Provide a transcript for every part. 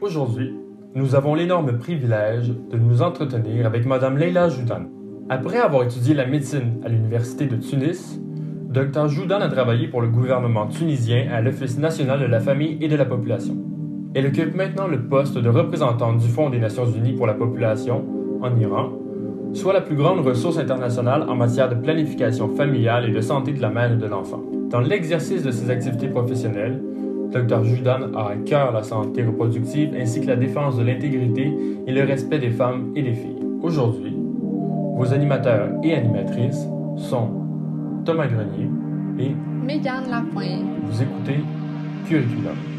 Aujourd'hui, nous avons l'énorme privilège de nous entretenir avec Madame Leila Joudan. Après avoir étudié la médecine à l'Université de Tunis, Dr Joudan a travaillé pour le gouvernement tunisien à l'Office national de la famille et de la population. Elle occupe maintenant le poste de représentante du Fonds des Nations unies pour la population en Iran, soit la plus grande ressource internationale en matière de planification familiale et de santé de la mère et de l'enfant. Dans l'exercice de ses activités professionnelles, Dr Judan a à cœur la santé reproductive ainsi que la défense de l'intégrité et le respect des femmes et des filles. Aujourd'hui, vos animateurs et animatrices sont Thomas Grenier et Mégane Lapointe. Vous écoutez Curriculum.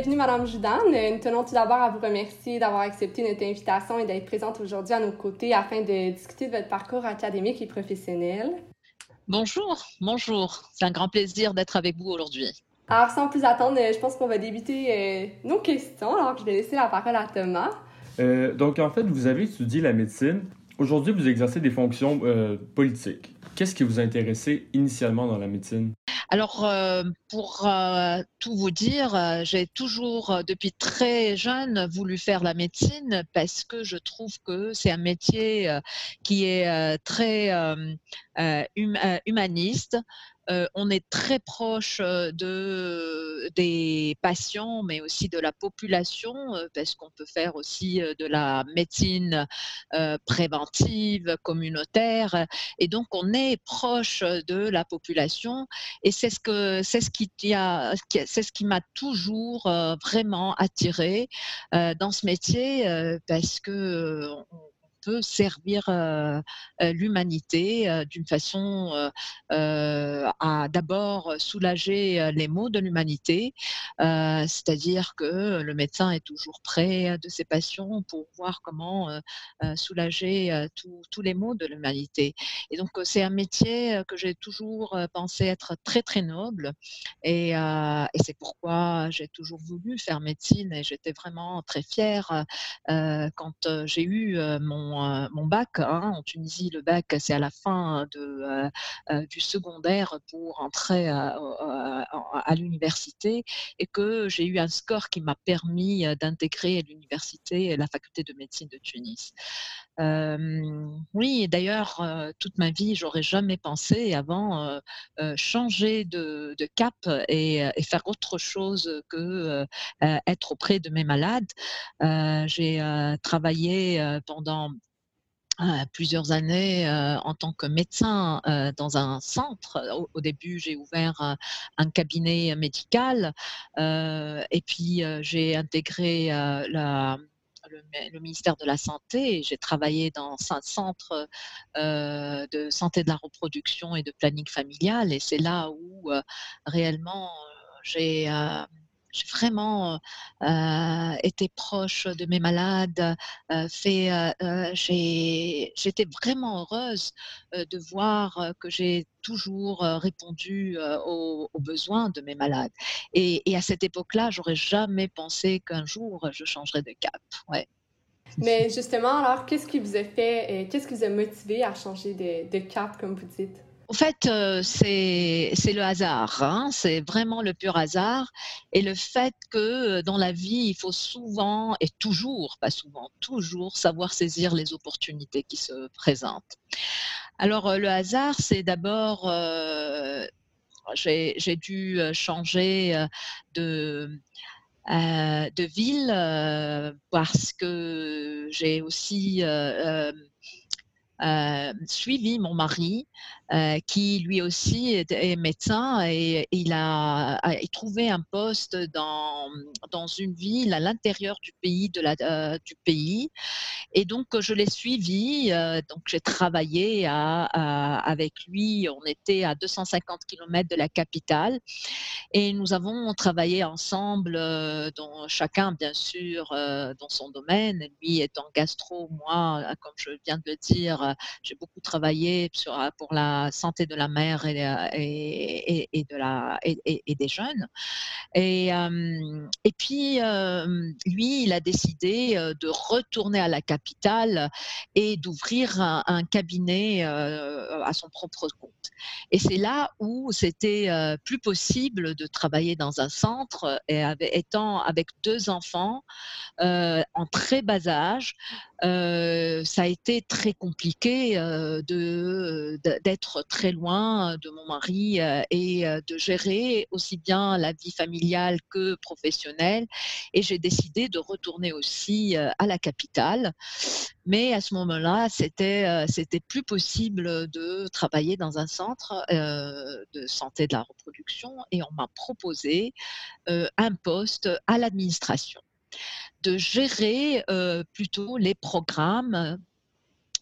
Bienvenue, Madame Judan. Nous tenons tout d'abord à vous remercier d'avoir accepté notre invitation et d'être présente aujourd'hui à nos côtés afin de discuter de votre parcours académique et professionnel. Bonjour, bonjour. C'est un grand plaisir d'être avec vous aujourd'hui. Alors, sans plus attendre, je pense qu'on va débuter euh, nos questions. Alors, je vais laisser la parole à Thomas. Euh, donc, en fait, vous avez étudié la médecine. Aujourd'hui, vous exercez des fonctions euh, politiques. Qu'est-ce qui vous a intéressé initialement dans la médecine? Alors, euh, pour euh, tout vous dire, euh, j'ai toujours, depuis très jeune, voulu faire la médecine parce que je trouve que c'est un métier qui est très humaniste, euh, on est très proche de, des patients, mais aussi de la population, parce qu'on peut faire aussi de la médecine préventive, communautaire, et donc on est proche de la population, et c'est ce qui m'a toujours vraiment attiré dans ce métier, parce que servir l'humanité d'une façon à d'abord soulager les maux de l'humanité, c'est-à-dire que le médecin est toujours près de ses patients pour voir comment soulager tous les maux de l'humanité. Et donc c'est un métier que j'ai toujours pensé être très très noble et c'est pourquoi j'ai toujours voulu faire médecine et j'étais vraiment très fière quand j'ai eu mon euh, mon, bac. Hein. En Tunisie, le bac, c'est à la fin euh, euh, du secondaire pour entrer à, l'université et que j'ai eu un score qui m'a permis d'intégrer l'université la faculté de médecine de Tunis. oui, d'ailleurs, toute ma vie, j'aurais jamais pensé avant changer de, cap et, et, faire autre chose que être auprès de mes malades. J'ai travaillé pendant plusieurs années en tant que médecin dans un centre. Au, début, j'ai ouvert un cabinet médical et puis j'ai intégré le, ministère de la Santé. J'ai travaillé dans un centre de santé de la reproduction et de planning familial et c'est là où réellement j'ai j'ai vraiment été proche de mes malades. fait, j'étais vraiment heureuse de voir que j'ai toujours répondu aux, besoins de mes malades. Et, à cette époque-là, j'aurais jamais pensé qu'un jour je changerais de cap. Ouais. Mais justement, alors, qu'est-ce qui vous a fait, qu'est-ce qui vous a motivé à changer de cap, comme vous dites? En fait, euh, c'est le hasard, hein. c'est vraiment le pur hasard. Et le fait que euh, dans la vie, il faut souvent, et toujours, pas souvent, toujours savoir saisir les opportunités qui se présentent. Alors, euh, le hasard, c'est d'abord, j'ai dû changer de, de ville parce que j'ai aussi suivi mon mari euh, qui lui aussi est, médecin et, il a, trouvé un poste dans, dans une ville à l'intérieur du pays, de la, euh, du pays. Et donc, je l'ai suivi. Euh, donc, j'ai travaillé avec lui. On était à 250 km de la capitale et nous avons travaillé ensemble, dans, chacun bien sûr dans son domaine. Lui étant gastro, moi, comme je viens de le dire, mère. J'ai beaucoup travaillé sur, pour la santé de la mère et, et, des jeunes. Et, et puis, lui, il a décidé de retourner à la capitale et d'ouvrir un, cabinet à son propre compte. Et c'est là où c'était plus possible de travailler dans un centre et étant avec deux enfants en très bas âge, ça a été très compliqué de d'être très loin de mon mari et de gérer aussi bien la vie familiale que professionnelle. Et j'ai décidé de retourner aussi à la capitale. Mais à ce moment-là, c'était c'était plus possible de travailler dans un centre de santé de la reproduction et on m'a proposé un poste à l'administration de gérer plutôt les programmes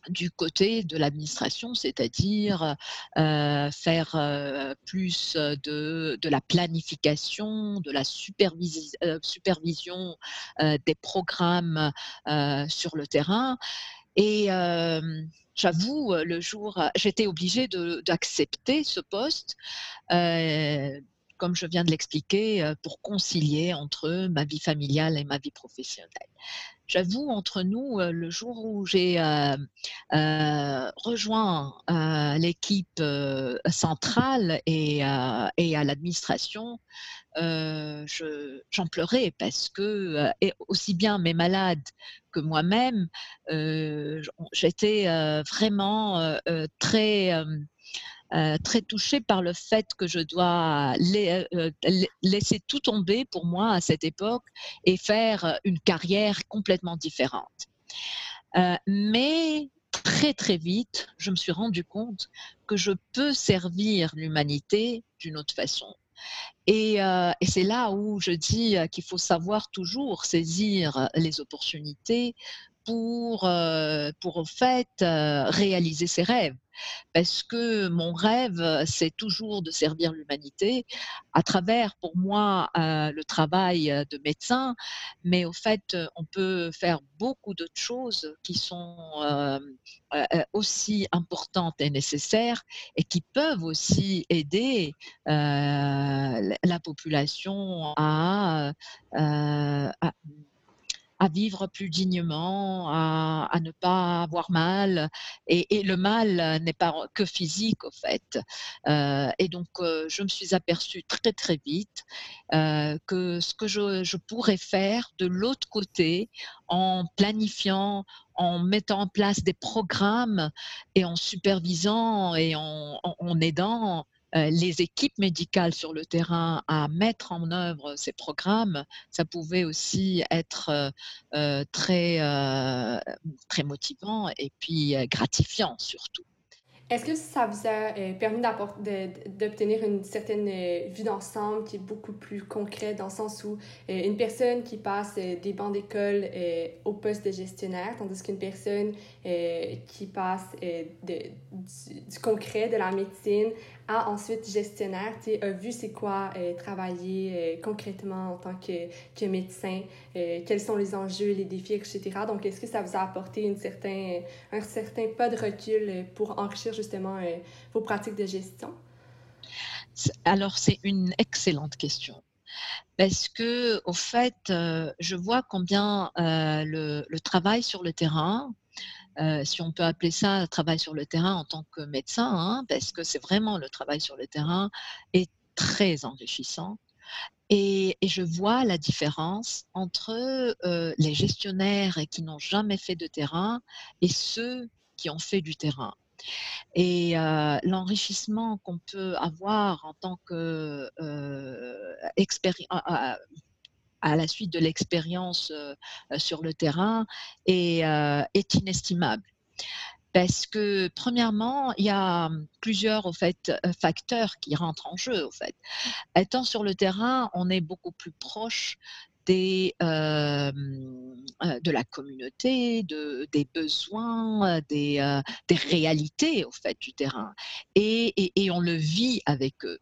du côté de l'administration, c'est-à-dire faire plus de, la planification, de la supervision des programmes sur le terrain. Et j'avoue, le jour, j'étais obligée d'accepter ce poste comme je viens de l'expliquer, pour concilier entre ma vie familiale et ma vie professionnelle. J'avoue, entre nous, le jour où j'ai rejoint l'équipe centrale et, à l'administration, j'en pleurais parce que, aussi bien mes malades que moi-même, j'étais vraiment très euh, très touchée par le fait que je dois euh, laisser tout tomber pour moi à cette époque et faire une carrière complètement différente. Euh, mais très très vite, je me suis rendu compte que je peux servir l'humanité d'une autre façon. Et, c'est là où je dis qu'il faut savoir toujours saisir les opportunités pour, pour en fait réaliser ses rêves parce que mon rêve, c'est toujours de servir l'humanité à travers, pour moi, euh, le travail de médecin, mais au fait, on peut faire beaucoup d'autres choses qui sont euh, euh, aussi importantes et nécessaires et qui peuvent aussi aider la population à à vivre plus dignement, à, ne pas avoir mal. Et, le mal n'est pas que physique, au fait. Euh, et donc, euh, je me suis aperçue très, très vite euh, que ce que je, pourrais faire de l'autre côté, en planifiant, en mettant en place des programmes et en supervisant et en aidant les équipes médicales sur le terrain à mettre en œuvre ces programmes, ça pouvait aussi être euh, euh, très, très motivant et puis gratifiant surtout. Est-ce que ça vous a euh, permis d'obtenir une certaine euh, vue d'ensemble qui est beaucoup plus concrète dans le sens où euh, une personne qui passe des bancs d'école au poste de gestionnaire, tandis qu'une personne qui passe du, concret, de la médecine, à ensuite gestionnaire, a vu c'est quoi travailler concrètement en tant que, que médecin, quels sont les enjeux, les défis, etc. Donc, est-ce que ça vous a apporté une certain, un certain pas de recul pour enrichir justement euh, vos pratiques de gestion? Alors, c'est une excellente question. Parce que, au fait, euh, je vois combien euh, le, travail sur le terrain, si on peut appeler ça travail sur le terrain en tant que médecin, hein, parce que c'est vraiment le travail sur le terrain, est très enrichissant. Et, je vois la différence entre les gestionnaires qui n'ont jamais fait de terrain et ceux qui ont fait du terrain. Et l'enrichissement qu'on peut avoir en tant que à, à, la suite de l'expérience sur le terrain est, est inestimable parce que premièrement, il y a plusieurs au fait, facteurs qui rentrent en jeu. Au fait. Étant sur le terrain, on est beaucoup plus proche de la communauté, de, des besoins, des, réalités au fait du terrain. Et, et, on le vit avec eux.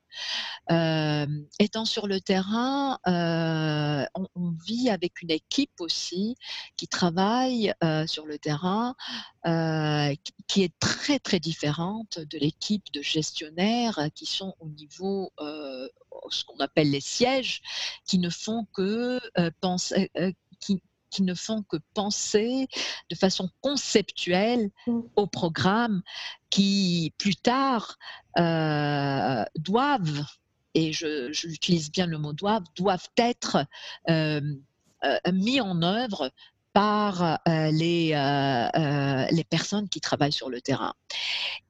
étant sur le terrain, on, on, vit avec une équipe aussi qui travaille sur le terrain, qui est très très différente de l'équipe de gestionnaires qui sont au niveau ce qu'on appelle les sièges, qui ne font que penser, qui, qui ne font que penser de façon conceptuelle mmh. au programme qui, plus tard, euh, doivent, et j'utilise bien le mot doivent, doivent être euh, euh, mis en œuvre par les, les personnes qui travaillent sur le terrain.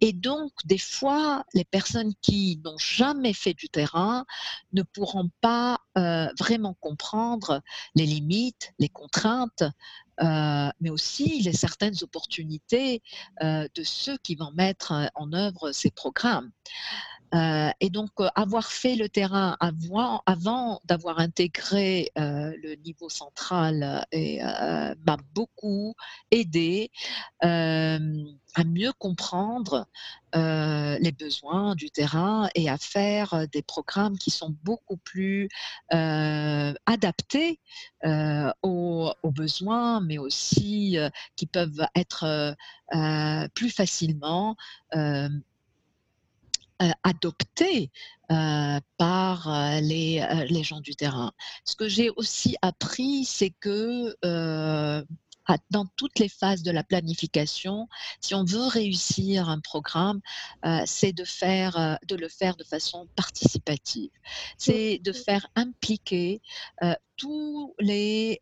Et donc, des fois, les personnes qui n'ont jamais fait du terrain ne pourront pas vraiment comprendre les limites, les contraintes, mais aussi les certaines opportunités de ceux qui vont mettre en œuvre ces programmes. Euh, et donc, euh, avoir fait le terrain avant, d'avoir intégré euh, le niveau central m'a beaucoup aidé à mieux comprendre les besoins du terrain et à faire des programmes qui sont beaucoup plus adaptés aux, besoins, mais aussi qui peuvent être plus facilement euh, adopté euh, par euh, les, les, gens du terrain. Ce que j'ai aussi appris, c'est que dans toutes les phases de la planification, si on veut réussir un programme, c'est de faire, de le faire de façon participative. C'est de faire impliquer tous les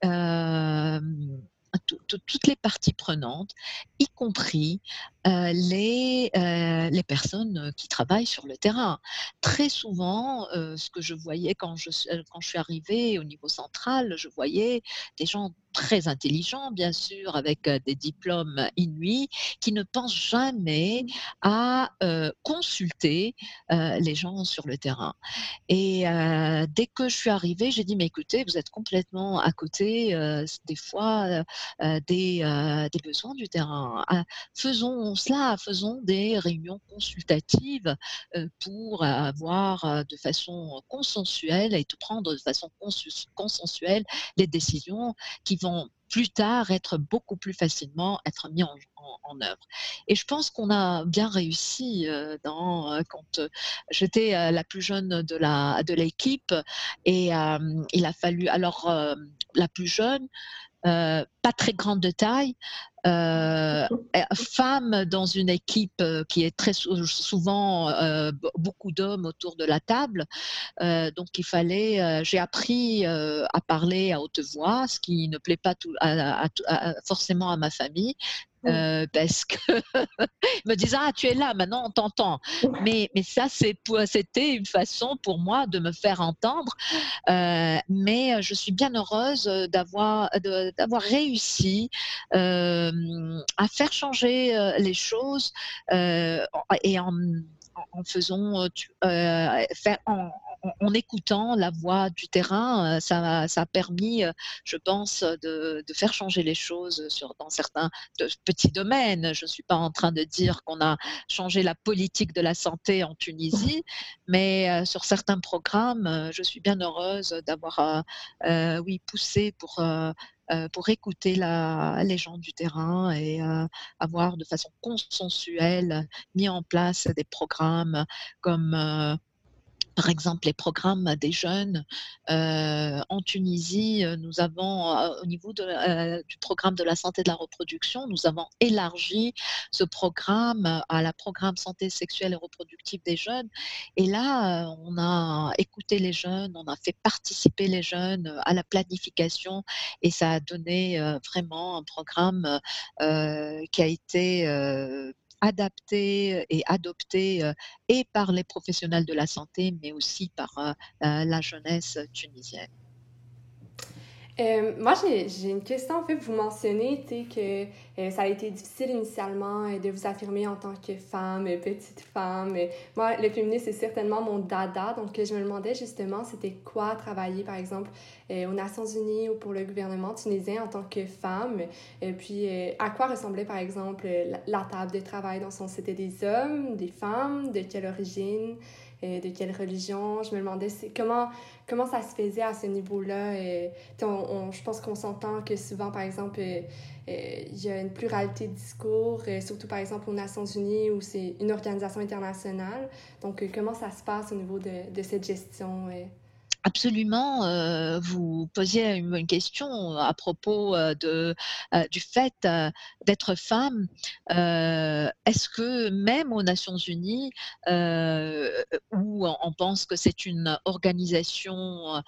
toutes les parties prenantes, y compris euh, les, euh, les personnes qui travaillent sur le terrain. Très souvent, euh, ce que je voyais quand je, quand je suis arrivée au niveau central, je voyais des gens très intelligents, bien sûr, avec des diplômes inuits, qui ne pensent jamais à consulter les gens sur le terrain. Et dès que je suis arrivée, j'ai dit, mais écoutez, vous êtes complètement à côté, des fois, des, des, besoins du terrain. Ah, faisons cela, faisons des réunions consultatives pour avoir de façon consensuelle et de prendre de façon consensuelle les décisions qui vont plus tard être beaucoup plus facilement être mis en, œuvre. Et je pense qu'on a bien réussi euh, dans, euh, quand euh, j'étais la plus jeune de la de l'équipe et il a fallu alors la plus jeune pas très grande de taille, euh, femme dans une équipe euh, qui est très souvent euh, beaucoup d'hommes autour de la table. Donc il fallait, j'ai appris à parler à haute voix, ce qui ne plaît pas forcément à ma famille. Euh, parce que me disent ah tu es là maintenant on t'entend. Mais mais ça c'est c'était une façon pour moi de me faire entendre. Euh, mais je suis bien heureuse d'avoir d'avoir réussi euh, à faire changer les choses et en en faisant faire en, en, écoutant la voix du terrain, euh, ça, a permis, euh, je pense, de, de, faire changer les choses sur, dans certains petits domaines. Je ne suis pas en train de dire qu'on a changé la politique de la santé en Tunisie, mais euh, sur certains programmes, je suis bien heureuse d'avoir, oui, poussé pour pour écouter la, les gens du terrain et avoir de façon consensuelle mis en place des programmes comme par exemple, les programmes des jeunes euh, en Tunisie, euh, nous avons, euh, au niveau du programme de la santé de la reproduction, nous avons élargi ce programme à la programme santé sexuelle et reproductive des jeunes. Et là, on a écouté les jeunes, on a fait participer les jeunes à la planification et ça a donné vraiment un programme qui a été adapté et adopté et par les professionnels de la santé, mais aussi par la jeunesse tunisienne. Euh, moi, j'ai une question. En fait, vous mentionnez que euh, ça a été difficile initialement euh, de vous affirmer en tant que femme, petite femme. moi, le féminisme, c'est certainement mon dada. Donc, je me demandais justement, c'était quoi travailler, par exemple, aux Nations Unies ou pour le gouvernement tunisien en tant que femme? Et puis, à quoi ressemblait, par exemple, la, la table de travail dans son... C'était des hommes, des femmes, de quelle origine? De quelle religion. Je me demandais comment, comment ça se faisait à ce niveau-là. je pense qu'on s'entend que souvent, par exemple, euh, euh, il y a une pluralité de discours, euh, surtout par exemple aux Nations Unies où c'est une organisation internationale. Donc, comment ça se passe au niveau de, de cette gestion? Absolument, euh, vous posiez une, question à propos euh, euh, du fait d'être femme. Est-ce que même aux Nations Unies, où on pense que c'est une organisation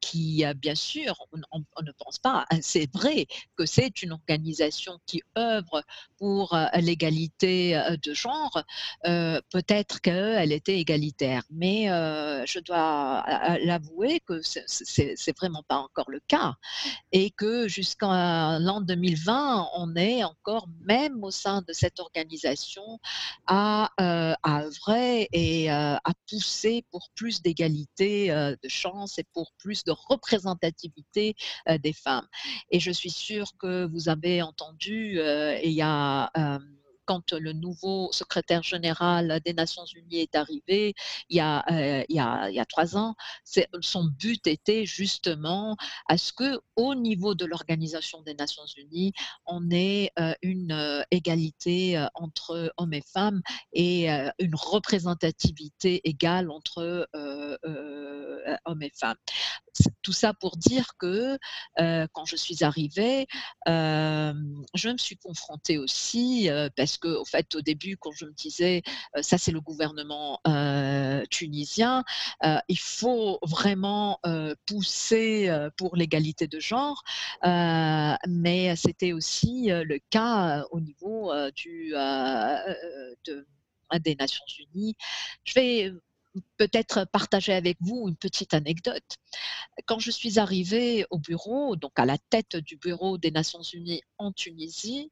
qui, bien sûr, on, ne pense pas, c'est vrai que c'est une organisation qui œuvre pour l'égalité de genre, peut-être qu'elle était égalitaire, mais je dois l'avouer que c'est vraiment pas encore le cas et que jusqu'à l'an 2020, on est encore même au sein de cette organisation à, euh, à œuvrer et euh, à pousser pour plus d'égalité euh, de chance et pour plus de représentativité des femmes. Et je suis sûre que vous avez entendu, il y a quand le nouveau secrétaire général des Nations Unies est arrivé il y a, il y a, trois ans, son but était justement à ce que au niveau de l'Organisation des Nations Unies, on ait une égalité entre hommes et femmes et une représentativité égale entre hommes et femmes. Tout ça pour dire que quand je suis arrivée, je me suis confrontée aussi parce que, au fait, au début, quand je me disais, ça c'est le gouvernement tunisien, il faut vraiment pousser pour l'égalité de genre, mais c'était aussi le cas au niveau du, des Nations Unies. Je vais peut-être partager avec vous une petite anecdote. Quand je suis arrivée au bureau, donc à la tête du bureau des Nations Unies en Tunisie,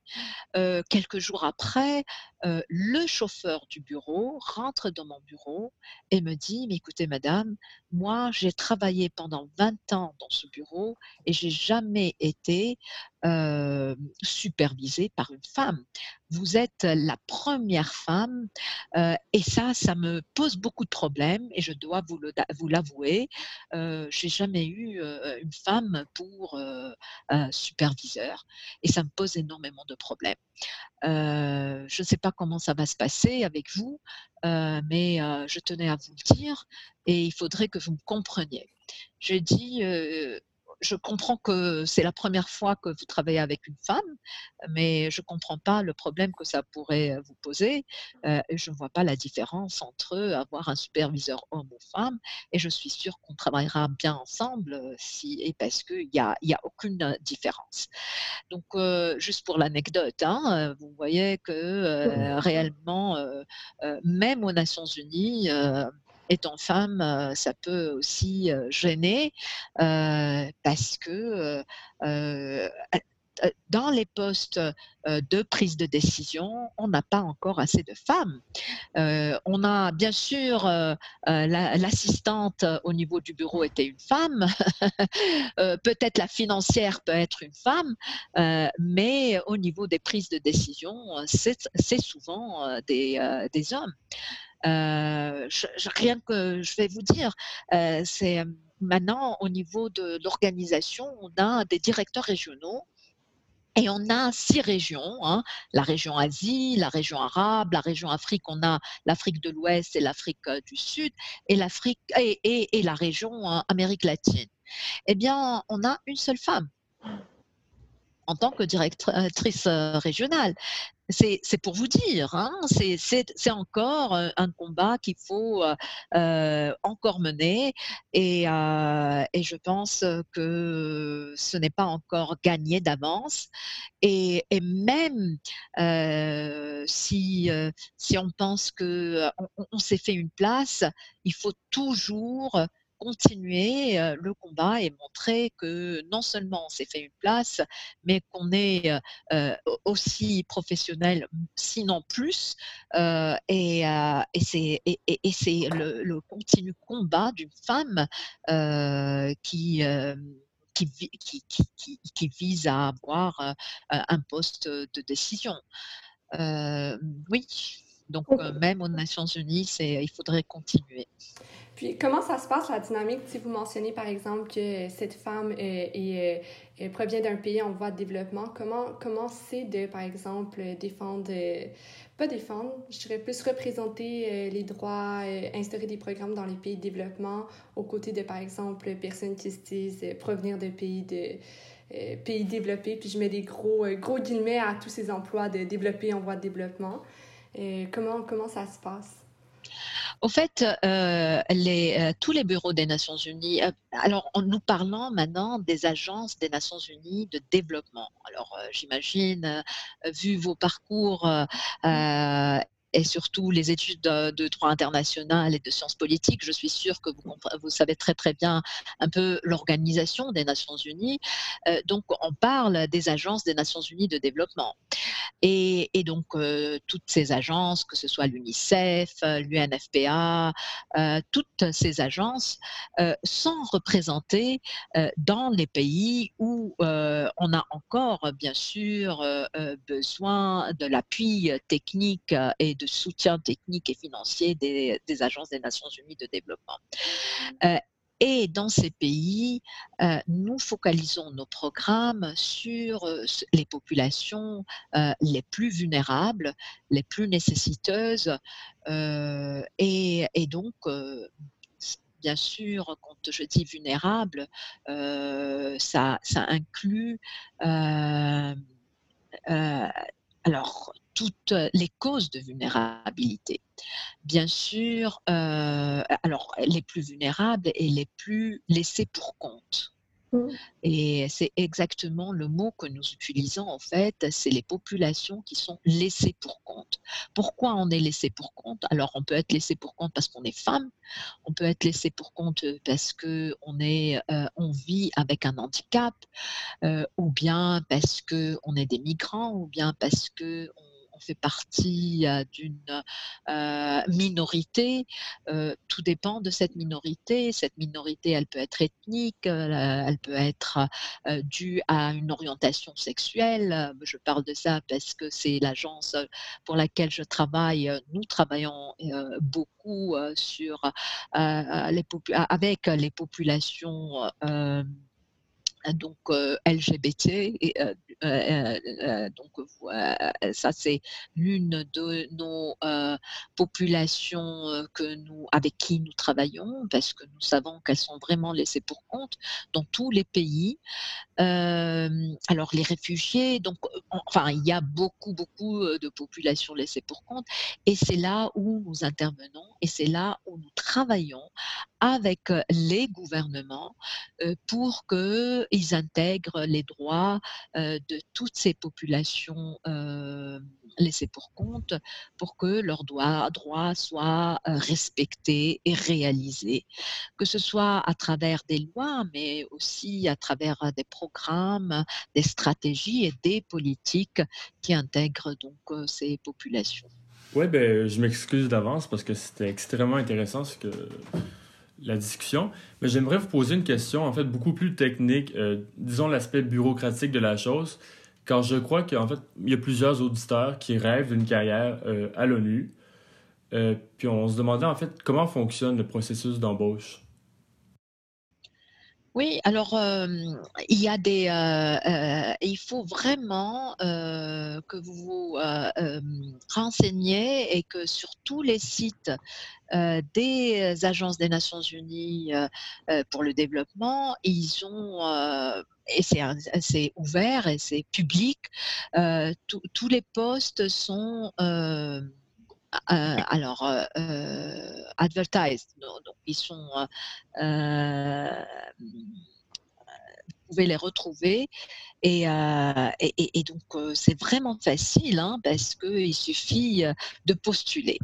euh, quelques jours après, euh, le chauffeur du bureau rentre dans mon bureau et me dit, mais écoutez madame, moi j'ai travaillé pendant 20 ans dans ce bureau et j'ai jamais été euh, supervisée par une femme. Vous êtes la première femme et ça, ça me pose beaucoup de problèmes et je dois vous l'avouer, j'ai jamais eu une femme pour superviseur et ça me pose énormément de problèmes. je ne sais pas comment ça va se passer avec vous, mais je tenais à vous le dire et il faudrait que vous me compreniez. J'ai dit, je comprends que c'est la première fois que vous travaillez avec une femme, mais je ne comprends pas le problème que ça pourrait euh, vous poser. Euh, je ne vois pas la différence entre avoir un superviseur homme ou femme, et je suis sûre qu'on travaillera bien ensemble euh, si, et parce qu'il n'y a, y a aucune différence. Donc, juste pour l'anecdote, hein, vous voyez que réellement, même aux Nations Unies, étant femme, ça peut aussi gêner parce que dans les postes de prise de décision, on n'a pas encore assez de femmes. on a bien sûr l'assistante au niveau du bureau était une femme, peut-être la financière peut être une femme, mais au niveau des prises de décision, c'est souvent des hommes. Euh, rien que je vais vous dire, euh, c'est maintenant au niveau de l'organisation, on a des directeurs régionaux et on a six régions, hein. la région Asie, la région arabe, la région Afrique, on a l'Afrique de l'Ouest et l'Afrique euh, du Sud, et, l'Afrique, et, la région hein, Amérique latine. Eh bien, on a une seule femme en tant que directrice régionale c'est pour vous dire, hein, c'est encore euh, un combat qu'il faut euh, euh, encore mener et, je pense que ce n'est pas encore gagné d'avance. Et, même si, si on pense qu'on on, s'est fait une place, il faut toujours continuer le combat et montrer que non seulement on s'est fait une place, mais qu'on est aussi professionnel, sinon plus. et, c'est le, le, continu combat d'une femme qui qui, qui, vise à avoir euh, un poste de décision. Euh, oui, donc euh, même aux Nations Unies, il faudrait continuer. Puis comment ça se passe la dynamique? Si vous mentionnez par exemple que cette femme est, provient d'un pays en voie de développement, comment comment c'est de par exemple défendre pas défendre, je dirais plus représenter euh, les droits, euh, instaurer des programmes dans les pays de développement aux côtés de, par exemple, personnes qui se disent euh, provenir de pays de pays développés, puis je mets des gros, gros guillemets à tous ces emplois de développés en voie de développement. comment, comment ça se passe? Au fait, euh, les, euh, tous les bureaux des Nations Unies, euh, alors en nous parlant maintenant des agences des Nations Unies de développement. Alors j'imagine, vu vos parcours et surtout les études de, droit international et de sciences politiques, je suis sûre que vous, savez très très bien un peu l'organisation des Nations Unies. Euh, donc on parle des agences des Nations Unies de développement. Et, donc euh, toutes ces agences, que ce soit l'UNICEF, l'UNFPA, euh, toutes ces agences sont représentées dans les pays où on a encore bien sûr besoin de l'appui technique et de soutien technique et financier des, agences des Nations Unies de développement. Euh, et dans ces pays, euh, nous focalisons nos programmes sur euh, les populations les plus vulnérables, les plus nécessiteuses. Et, et, donc, bien sûr, quand je dis vulnérable, ça, ça, inclut alors toutes les causes de vulnérabilité. Bien sûr, euh, alors les plus vulnérables et les plus laissés pour compte. Mmh. Et c'est exactement le mot que nous utilisons en fait, c'est les populations qui sont laissées pour compte. Pourquoi on est laissé pour compte? Alors on peut être laissé pour compte parce qu'on est femme, on peut être laissé pour compte parce que euh, on vit avec un handicap, euh, ou bien parce que on est des migrants, ou bien parce que on fait partie d'une minorité. tout dépend de cette minorité. Cette minorité, elle peut être ethnique, elle peut être due à une orientation sexuelle. Je parle de ça parce que c'est l'agence pour laquelle je travaille. Nous travaillons beaucoup sur, avec les populations donc LGBT. Et, donc ça c'est l'une de nos populations que nous, avec qui nous travaillons parce que nous savons qu'elles sont vraiment laissées pour compte dans tous les pays. alors les réfugiés, donc enfin il y a beaucoup beaucoup de populations laissées pour compte et c'est là où nous intervenons et c'est là où nous travaillons avec les gouvernements pour que ils intègrent les droits de toutes ces populations laissées pour compte pour que leurs droits, soient respectés et réalisés, que ce soit à travers des lois, mais aussi à travers des programmes, des stratégies et des politiques qui intègrent donc ces populations. Oui, ben, je m'excuse d'avance parce que c'était extrêmement intéressant ce que la discussion. Mais j'aimerais vous poser une question, en fait, beaucoup plus technique, euh, disons l'aspect bureaucratique de la chose, car je crois qu'en fait, il y a plusieurs auditeurs qui rêvent d'une carrière euh, à l'ONU. Euh, puis on se demandait, en fait, comment fonctionne le processus d'embauche? Oui, alors il y a des, il faut vraiment que vous vous renseigniez et que sur tous les sites des agences des Nations Unies pour le développement, ils ont et c'est ouvert et c'est public. tous les postes sont euh, alors, euh, euh, advertised, donc, ils sont pouvez les retrouver. Et, et, donc, c'est vraiment facile hein, parce qu'il suffit de postuler.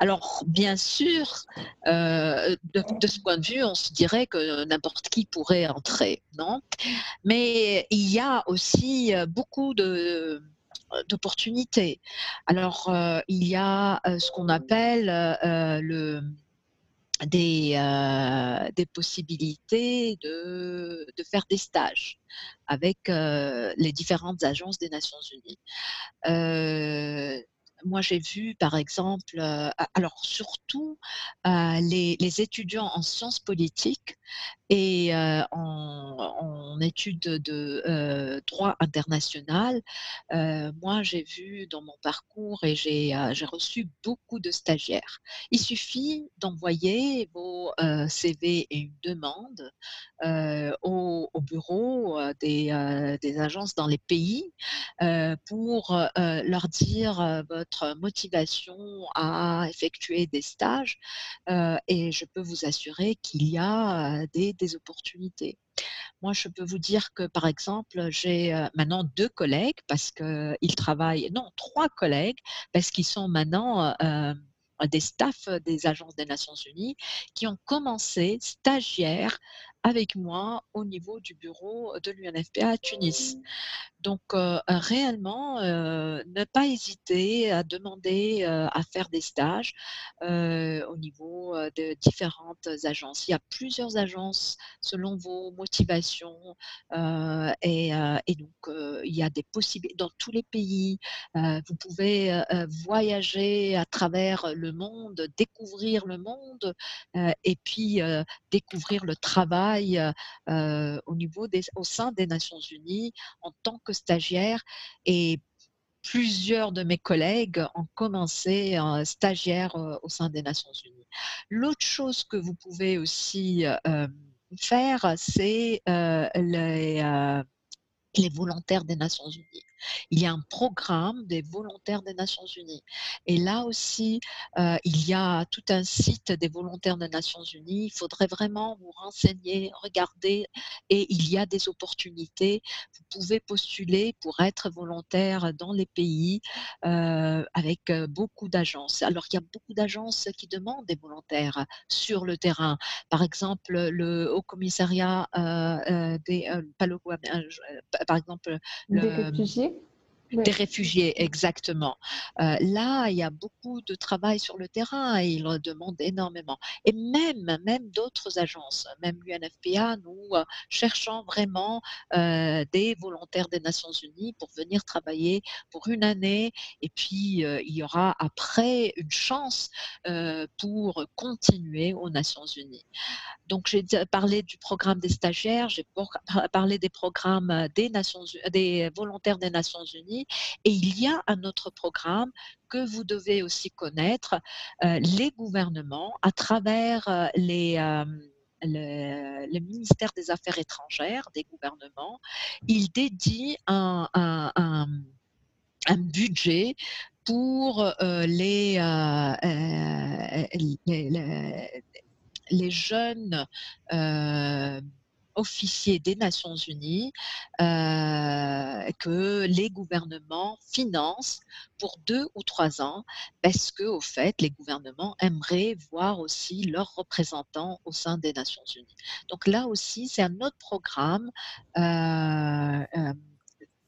Alors, bien sûr, de, de, ce point de vue, on se dirait que n'importe qui pourrait entrer, non? Mais il y a aussi beaucoup de d'opportunités. Alors, il y a ce qu'on appelle le des, des possibilités de, de, faire des stages avec les différentes agences des Nations Unies. Moi, j'ai vu, par exemple, alors surtout les, les, étudiants en sciences politiques et en, études de droit international, moi j'ai vu dans mon parcours et j'ai reçu beaucoup de stagiaires. Il suffit d'envoyer vos CV et une demande au, bureau des, agences dans les pays pour leur dire votre motivation à effectuer des stages et je peux vous assurer qu'il y a des opportunités. Moi, je peux vous dire que, par exemple, j'ai maintenant deux collègues parce qu'ils travaillent, non, trois collègues parce qu'ils sont maintenant des staffs des agences des Nations Unies qui ont commencé stagiaires avec moi au niveau du bureau de l'UNFPA à Tunis. Donc, euh, réellement, euh, ne pas hésiter à demander euh, à faire des stages au niveau de différentes agences. Il y a plusieurs agences selon vos motivations et, et, donc il y a des possibilités dans tous les pays. vous pouvez voyager à travers le monde, découvrir le monde et puis découvrir le travail au niveau des, au sein des Nations Unies en tant que stagiaire et plusieurs de mes collègues ont commencé en stagiaire au sein des Nations Unies. L'autre chose que vous pouvez aussi faire, c'est les volontaires des Nations Unies. Il y a un programme des volontaires des Nations Unies. Et là aussi, euh, il y a tout un site des volontaires des Nations Unies. Il faudrait vraiment vous renseigner, regarder, et il y a des opportunités. Vous pouvez postuler pour être volontaire dans les pays euh, avec euh, beaucoup d'agences. Alors, il y a beaucoup d'agences qui demandent des volontaires sur le terrain. Par exemple, le Haut Commissariat des, par exemple, le, des réfugiés, exactement. Euh, là, il y a beaucoup de travail sur le terrain et il demande énormément. Et même, même d'autres agences, même l'UNFPA, nous euh, cherchons vraiment euh, des volontaires des Nations Unies pour venir travailler pour une année. Et puis, il y aura après une chance pour continuer aux Nations Unies. Donc, j'ai parlé du programme des stagiaires, j'ai parlé des programmes des, Nations, des volontaires des Nations Unies et il y a un autre programme que vous devez aussi connaître, euh, les gouvernements, à travers euh, les... Euh, le, ministère des Affaires étrangères des gouvernements, il dédie un, budget pour les, les, les, jeunes officiers des Nations Unies euh, que les gouvernements financent pour deux ou trois ans parce que, au fait, les gouvernements aimeraient voir aussi leurs représentants au sein des Nations Unies. Donc là aussi, c'est un autre programme. Euh, euh,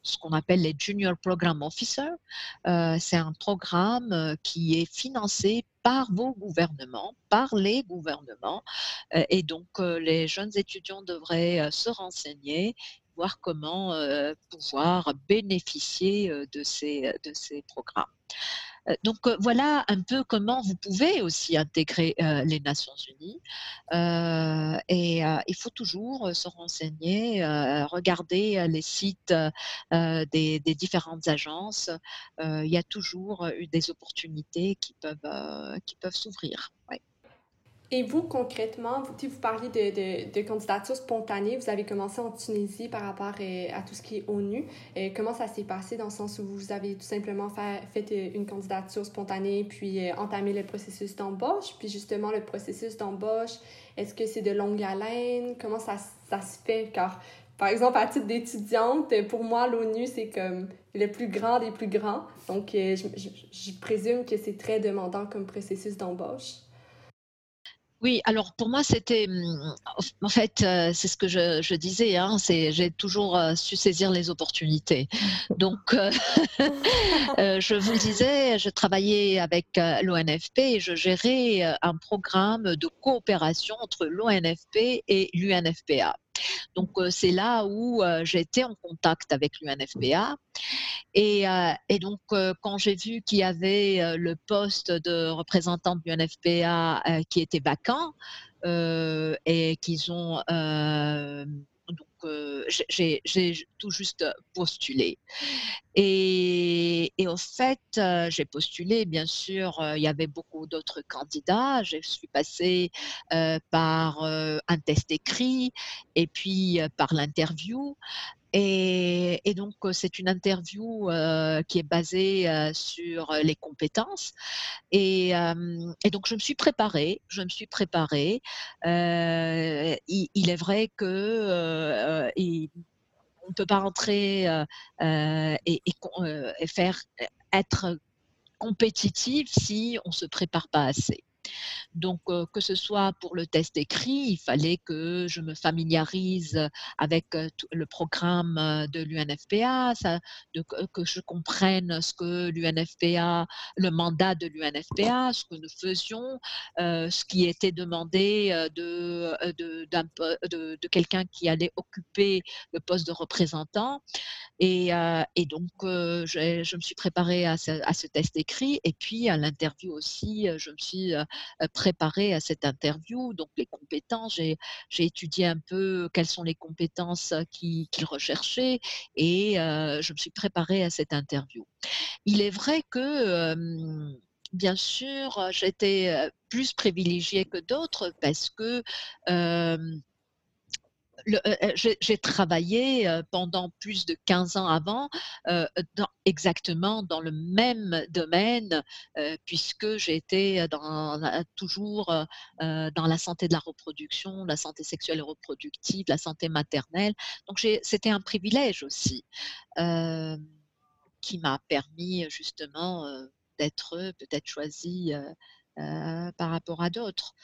ce qu'on appelle les Junior Program Officers. c'est un programme qui est financé par vos gouvernements, par les gouvernements. Euh, et donc, euh, les jeunes étudiants devraient euh, se renseigner voir comment pouvoir bénéficier de ces, de ces programmes. Euh, donc euh, voilà un peu comment vous pouvez aussi intégrer euh, les Nations Unies. et il faut toujours se renseigner, regarder les sites des, différentes agences. il y a toujours des opportunités qui peuvent, qui peuvent s'ouvrir. Et vous, concrètement, vous, vous parlez de, de, candidature spontanée. Vous avez commencé en Tunisie par rapport euh, à, tout ce qui est ONU. Et comment ça s'est passé dans le sens où vous avez tout simplement fait, fait euh, une candidature spontanée puis euh, entamé le processus d'embauche? Puis justement, le processus d'embauche, est-ce que c'est de longue haleine? Comment ça, ça se fait? Car par exemple, à titre d'étudiante, pour moi, l'ONU, c'est comme le plus grand des plus grands. Donc, euh, je, présume que c'est très demandant comme processus d'embauche. Oui, alors pour moi, c'était, hum, en fait, euh, c'est ce que je, disais, hein, j'ai toujours euh, su saisir les opportunités. Donc, je vous le disais, je travaillais avec l'ONFP et je gérais un programme de coopération entre l'ONFP et l'UNFPA. Donc euh, c'est là où euh, été en contact avec l'UNFPA. Et, euh, et, donc quand j'ai vu qu'il y avait le poste de représentant de l'UNFPA qui était vacant et qu'ils ont donc, j'ai tout juste postulé. Et, et au fait, j'ai postulé, bien sûr, il y avait beaucoup d'autres candidats. Je suis passée par un test écrit et puis par l'interview. Et, donc, c'est une interview qui est basée sur les compétences. Et, donc, je me suis préparée. Je me suis préparée. Il, est vrai que on ne peut pas rentrer et, et, faire être compétitif si on ne se prépare pas assez. Donc, que ce soit pour le test écrit, il fallait que je me familiarise avec le programme de l'UNFPA, que je comprenne ce que l'UNFPA, le mandat de l'UNFPA, ce que nous faisions, ce qui était demandé de, de, quelqu'un qui allait occuper le poste de représentant. Et, donc, je, me suis préparée à ce, test écrit et puis à l'interview aussi, je me suis préparée à cette interview. Donc, les compétences, j'ai étudié un peu quelles sont les compétences qu'il recherchait et je me suis préparée à cette interview. Il est vrai que bien sûr, j'étais plus privilégiée que d'autres parce que euh, euh, j'ai travaillé euh, pendant plus de 15 ans avant, exactement dans le même domaine, puisque j'ai été toujours dans la santé de la reproduction, la santé sexuelle et reproductive, la santé maternelle. Donc c'était un privilège aussi qui m'a permis justement d'être peut-être choisie par rapport à d'autres.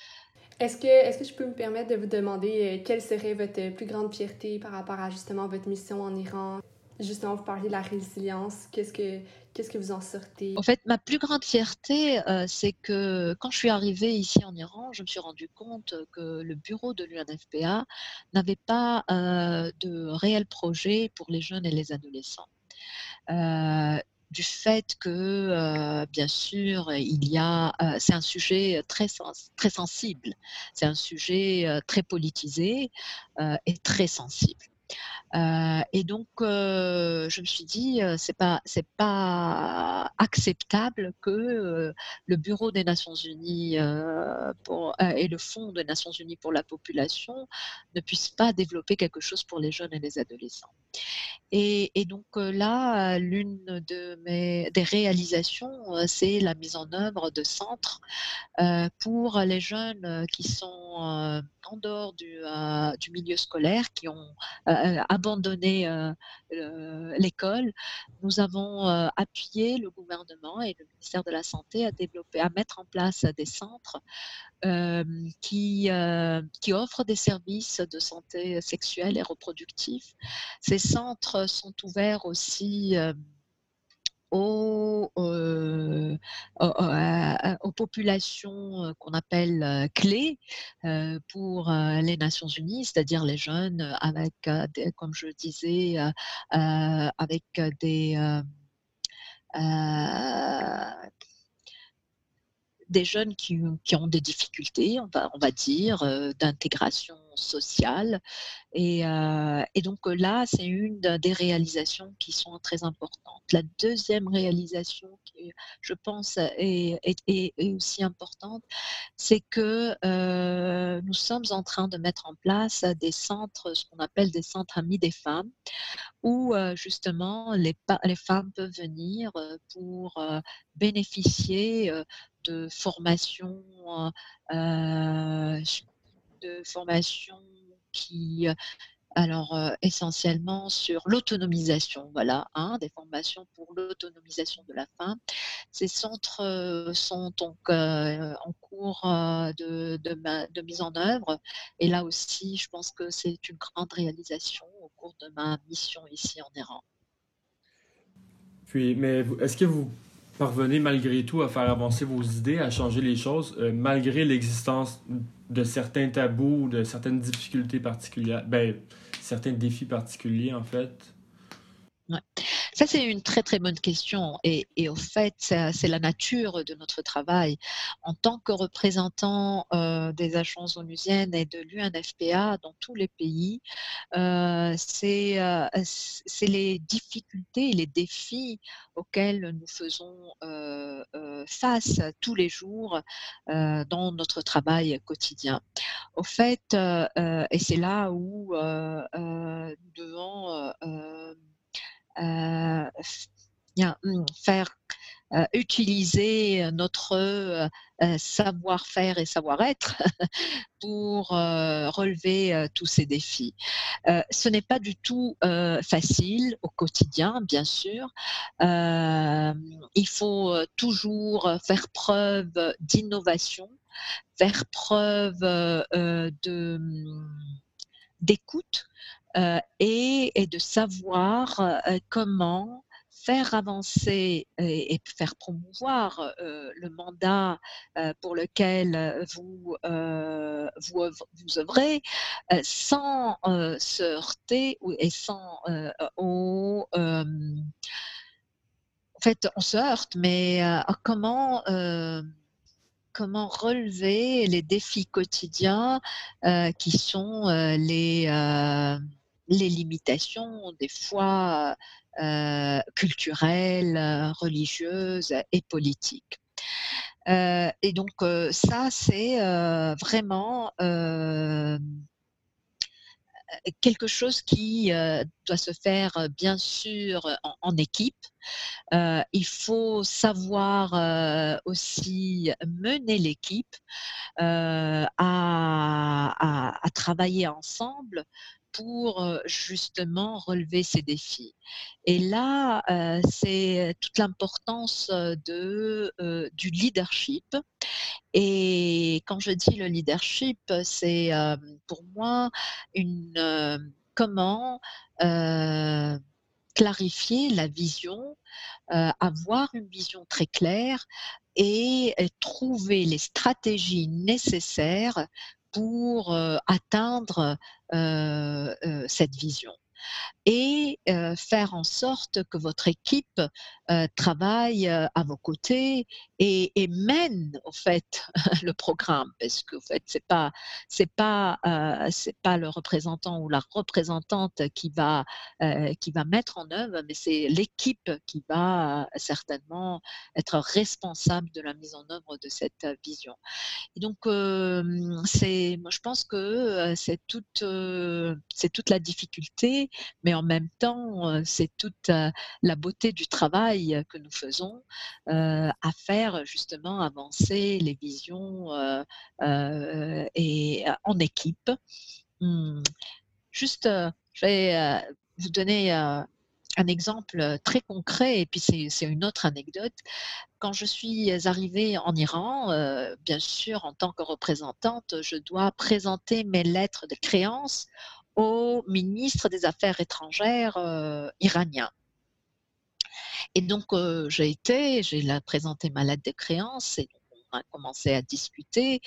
Est-ce que, est que je peux me permettre de vous demander euh, quelle serait votre plus grande fierté par rapport à justement votre mission en Iran? Justement, vous parlez de la résilience. Qu'est-ce que, que vous en sortez? En fait, ma plus grande fierté, euh, c'est que quand je suis arrivée ici en Iran, je me suis rendu compte que le bureau de l'UNFPA n'avait pas euh, de réel projet pour les jeunes et les adolescents du fait que, bien sûr, il y a, c'est un sujet très, très sensible, c'est un sujet très politisé et très sensible. Et donc, je me suis dit, c'est pas, pas acceptable que le Bureau des Nations Unies et le Fonds des Nations Unies pour la population ne puissent pas développer quelque chose pour les jeunes et les adolescents. Et, donc là, l'une des réalisations, c'est la mise en œuvre de centres pour les jeunes qui sont en dehors du, du, milieu scolaire, qui ont abandonné l'école. Nous avons appuyé le gouvernement et le ministère de la Santé à développer, à mettre en place des centres qui, qui offrent des services de santé sexuelle et reproductive. Ces centres sont ouverts aussi aux, aux, populations qu'on appelle clés pour les Nations Unies, c'est-à-dire les jeunes avec, comme je disais, avec des des jeunes qui, ont des difficultés, on va, on va dire, euh, d'intégration sociale. Et, euh, et, donc là, c'est une des réalisations qui sont très importantes. La deuxième réalisation qui, je pense, est, est, aussi importante, c'est que euh, nous sommes en train de mettre en place des centres, ce qu'on appelle des centres amis des femmes, où justement les, les femmes peuvent venir pour bénéficier de formation, euh, de formation qui alors essentiellement sur l'autonomisation, voilà, hein, des formations pour l'autonomisation de la femme. Ces centres sont donc en cours de, de, mise en œuvre. Et là aussi, je pense que c'est une grande réalisation au cours de ma mission ici en Iran. Puis, mais est-ce que vous parvenez malgré tout à faire avancer vos idées, à changer les choses, euh, malgré l'existence de certains tabous, de certaines difficultés particulières, ben, certains défis particuliers en fait? Ça, c'est une très très bonne question. Et, au fait, c'est la nature de notre travail. En tant que représentant euh, des agences onusiennes et de l'UNFPA dans tous les pays, euh, euh, c'est les difficultés et les défis auxquels nous faisons face tous les jours dans notre travail quotidien. Au fait, et c'est là où nous devons faire euh, utiliser notre euh, savoir-faire et savoir-être pour relever tous ces défis. ce n'est pas du tout facile au quotidien, bien sûr. il faut toujours faire preuve d'innovation, faire preuve hmm, d'écoute euh, et, de savoir euh, comment faire avancer et, faire promouvoir euh, le mandat pour lequel vous, vous, œuvrez sans se heurter et sans au, en fait, on se heurte, mais comment comment relever les défis quotidiens qui sont les les limitations des fois euh, culturelles, religieuses et politiques. Euh, et donc euh, ça, c'est vraiment quelque chose qui doit se faire bien sûr en, équipe. il faut savoir aussi mener l'équipe à, travailler ensemble pour justement relever ces défis. Et là, c'est toute l'importance de, du leadership. Et quand je dis le leadership, c'est pour moi une comment clarifier la vision, avoir une vision très claire et trouver les stratégies nécessaires pour atteindre cette vision et faire en sorte que votre équipe travaille à vos côtés et, mène au fait le programme. Parce qu'au fait c'est pas c'est pas c'est pas le représentant ou la représentante qui va qui va mettre en œuvre mais c'est l'équipe qui va certainement être responsable de la mise en œuvre de cette vision. Et donc c'est moi je pense que c'est toute c'est toute la difficulté mais en même temps, c'est toute la beauté du travail que nous faisons à faire justement avancer les visions et en équipe. Mmh. Juste, je vais vous donner un exemple très concret, et puis c'est une autre anecdote. Quand je suis arrivée en Iran, bien sûr, en tant que représentante, je dois présenter mes lettres de créance au ministre des Affaires étrangères euh, iranien. Et donc, euh, j'ai été, j'ai présenté ma lettre de créance a à discuter.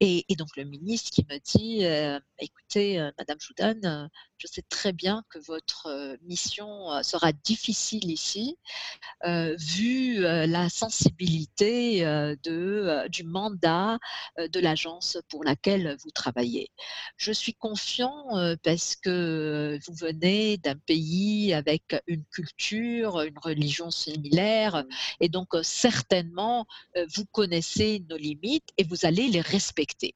Et, donc, le ministre qui me dit euh, écoutez, Madame Joudan, je sais très bien que votre mission sera difficile ici, vu la sensibilité de, du mandat de l'agence pour laquelle vous travaillez. Je suis confiant parce que vous venez d'un pays avec une culture, une religion similaire, et donc certainement vous connaissez nos limites et vous allez les respecter.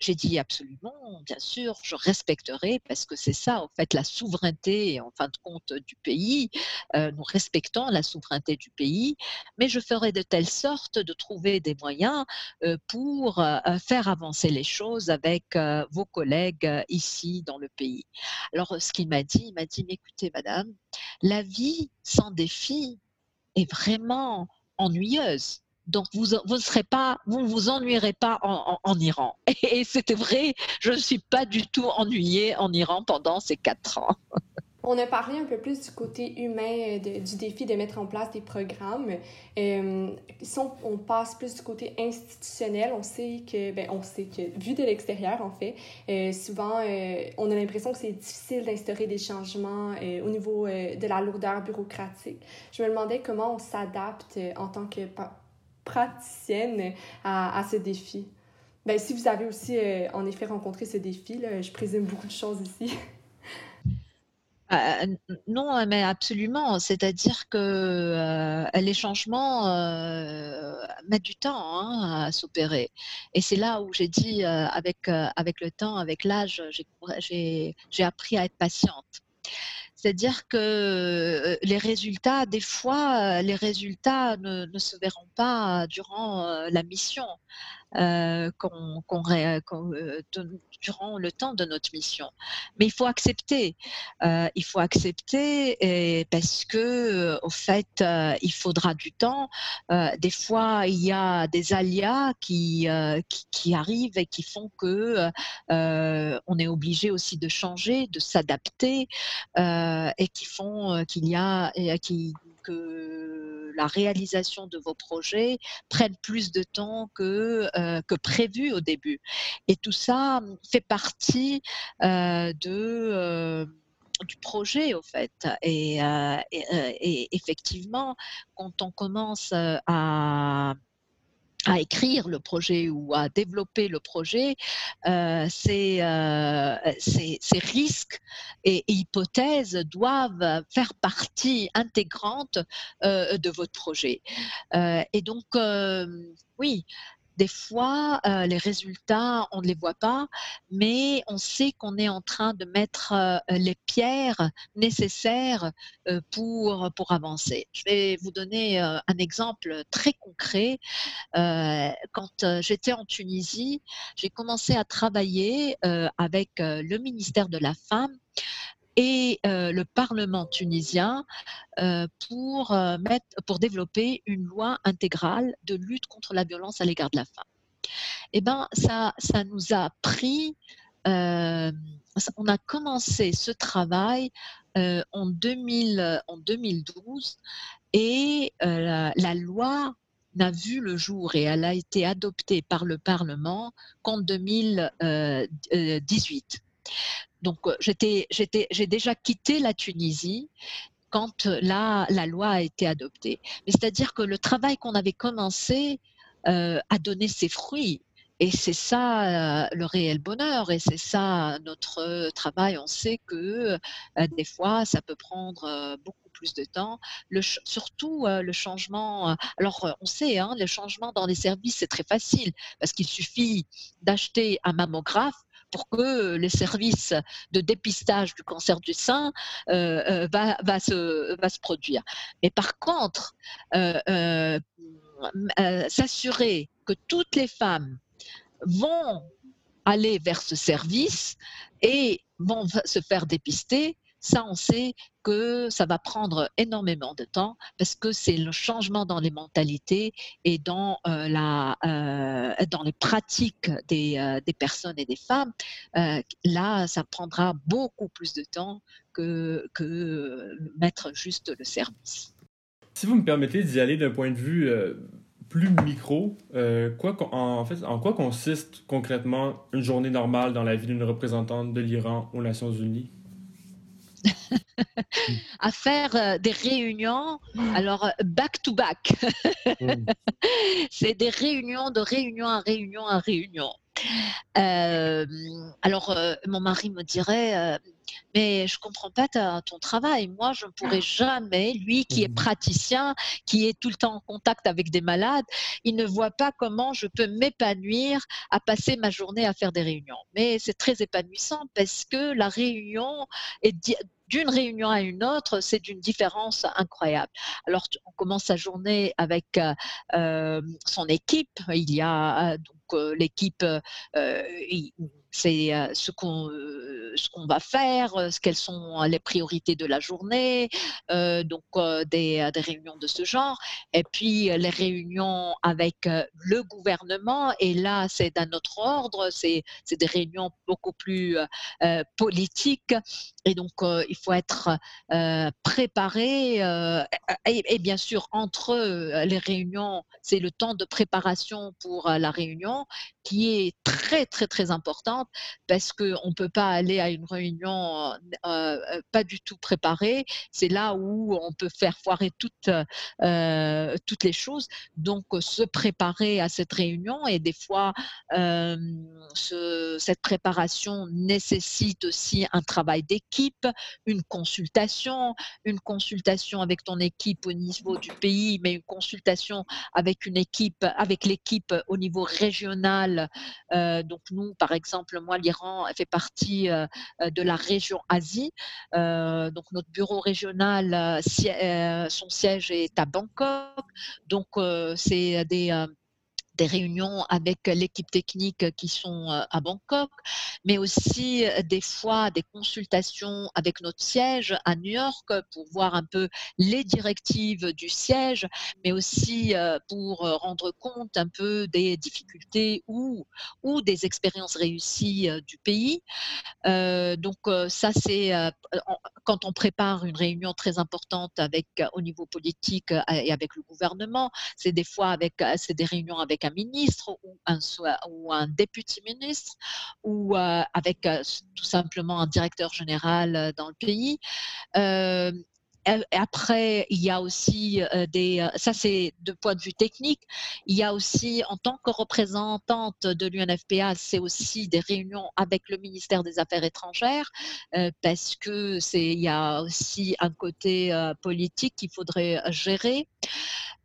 J'ai dit absolument, bien sûr, je respecterai, parce que c'est ça, en fait, la souveraineté, en fin de compte, du pays. nous respectons la souveraineté du pays, mais je ferai de telle sorte de trouver des moyens pour faire avancer les choses avec vos collègues ici dans le pays. Alors, ce qu'il m'a dit, il m'a dit, mais écoutez, madame, la vie sans défi est vraiment ennuyeuse. Donc vous ne serez pas, vous vous ennuierez pas en, Iran. Et, c'était vrai, je ne suis pas du tout ennuyée en Iran pendant ces quatre ans. On a parlé un peu plus du côté humain euh, du défi de mettre en place des programmes. Euh, si on, passe plus du côté institutionnel, on sait que, ben, on sait que, vu de l'extérieur, en fait, euh, souvent, on a l'impression que c'est difficile d'instaurer des changements au niveau de la lourdeur bureaucratique. Je me demandais comment on s'adapte en tant que praticienne à, à ce défi. Ben, si vous avez aussi, en effet, rencontré ce défi, là, je présume beaucoup de choses ici. Euh, non, mais absolument. C'est-à-dire que euh, les changements euh, mettent du temps hein, à s'opérer. Et c'est là où j'ai dit, avec, avec le temps, avec l'âge, j'ai appris à être patiente. C'est-à-dire que les résultats, des fois, les résultats ne, ne se verront pas durant la mission. Euh, qu'on, euh, durant le temps de notre mission. Mais il faut accepter. Euh, il faut accepter et parce que, au fait, il faudra du temps. des fois, il y a des aléas qui, qui, arrivent et qui font que on est obligé aussi de changer, de s'adapter et qui font qu'il y a qui, que la réalisation de vos projets prenne plus de temps que, euh, prévu au début. Et tout ça fait partie euh, euh, du projet au fait. Et, effectivement, quand on commence à à écrire le projet ou à développer le projet, euh, ces, euh, ces, risques et, hypothèses doivent faire partie intégrante euh, de votre projet. Et donc, oui, des fois, euh, les résultats, on ne les voit pas, mais on sait qu'on est en train de mettre euh, les pierres nécessaires euh, pour, pour avancer. Je vais vous donner un exemple très concret. quand j'étais en Tunisie, j'ai commencé à travailler avec le ministère de la Femme et le Parlement tunisien pour, mettre, pour développer une loi intégrale de lutte contre la violence à l'égard de la femme. Eh bien, ça, ça nous a pris, on a commencé ce travail en, 2000, en 2012 et la, la loi n'a vu le jour et elle a été adoptée par le Parlement qu'en 2018. Donc, euh, j'ai déjà quitté la Tunisie quand euh, la, la loi a été adoptée. Mais c'est-à-dire que le travail qu'on avait commencé euh, a donné ses fruits. Et c'est ça le réel bonheur, et c'est ça notre travail. On sait que des fois, ça peut prendre beaucoup plus de temps. Surtout le changement. alors, on sait, hein, le changement dans les services, c'est très facile parce qu'il suffit d'acheter un mammographe pour que les services de dépistage du cancer du sein euh, euh, va, se, va se produire. Mais par contre, euh, s'assurer que toutes les femmes vont aller vers ce service et vont se faire dépister, ça, on sait que ça va prendre énormément de temps parce que c'est le changement dans les mentalités et dans, euh, la, euh, dans les pratiques des, euh, des, personnes et des femmes. là, ça prendra beaucoup plus de temps que, que mettre juste le service. Si vous me permettez d'y aller d'un point de vue plus micro, en quoi consiste concrètement une journée normale dans la vie d'une représentante de l'Iran aux Nations Unies? à faire euh, des réunions, alors back to back. C'est des réunions de réunion à réunion à réunion. Euh, alors, euh, mon mari me dirait, mais je comprends pas ton travail. Moi, je ne pourrais jamais, lui qui est mmh. praticien, qui est tout le temps en contact avec des malades, il ne voit pas comment je peux m'épanouir à passer ma journée à faire des réunions. Mais c'est très épanouissant parce que la réunion est d'une réunion à une autre, c'est d'une différence incroyable. Alors, on commence sa journée avec euh, euh, son équipe. Il y a euh, donc l'équipe, c'est ce qu'on ce qu'on va faire, quelles sont les priorités de la journée, donc des, des, réunions de ce genre. Et puis les réunions avec le gouvernement, et là c'est d'un autre ordre, c'est des réunions beaucoup plus politiques, et donc il faut être préparé. Et, bien sûr, entre les réunions, c'est le temps de préparation pour la réunion qui est très très très importante parce qu'on ne peut pas aller à une réunion euh, euh, pas du tout préparée. C'est là où on peut faire foirer toutes, euh, toutes les choses. Donc, se préparer à cette réunion et des fois, ce, cette préparation nécessite aussi un travail d'équipe, une consultation, une consultation avec ton équipe au niveau du pays, mais une consultation avec une équipe, avec l'équipe au niveau régional. Donc, nous, par exemple, moi, l'Iran fait partie euh, de la région Asie. Euh, donc notre bureau régional, euh, son siège est à Bangkok. Donc c'est des des réunions avec l'équipe technique qui sont à Bangkok, mais aussi des fois des consultations avec notre siège à New York pour voir un peu les directives du siège, mais aussi pour rendre compte un peu des difficultés ou, ou des expériences réussies du pays. donc ça, c'est quand on prépare une réunion très importante avec au niveau politique et avec le gouvernement, c'est des fois avec c'est des réunions avec un ministre ou un, député ministre ou euh, avec euh, tout simplement un directeur général euh, dans le pays. Après, il y a aussi des, ça c'est de point de vue technique, il y a aussi en tant que représentante de l'UNFPA, c'est aussi des réunions avec le ministère des Affaires étrangères parce que c'est, il y a aussi un côté politique qu'il faudrait gérer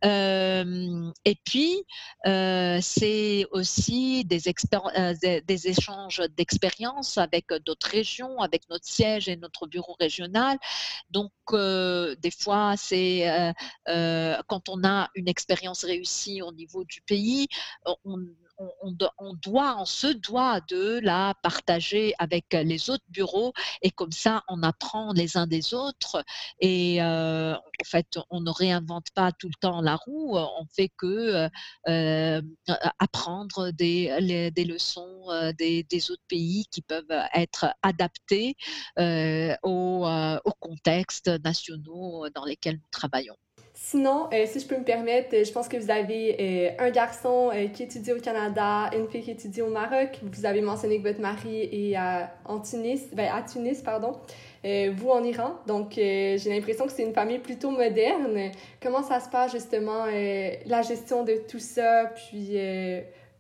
et puis, c'est aussi des, des, échanges d'expériences avec d'autres régions, avec notre siège et notre bureau régional. Donc, des fois, c'est quand on a une expérience réussie au niveau du pays, on on, doit, on se doit de la partager avec les autres bureaux et comme ça, on apprend les uns des autres et euh, en fait, on ne réinvente pas tout le temps la roue, on fait que euh, apprendre des, leçons euh, des, autres pays qui peuvent être adaptés aux, aux contextes nationaux dans lesquels nous travaillons. Sinon, euh, si je peux me permettre, euh, je pense que vous avez euh, un garçon qui étudie au Canada, une fille qui étudie au Maroc. Vous avez mentionné que votre mari est à, en Tunis, ben, à Tunis, pardon. vous en Iran. Donc, j'ai l'impression que c'est une famille plutôt moderne. Comment ça se passe justement, la gestion de tout ça? Puis,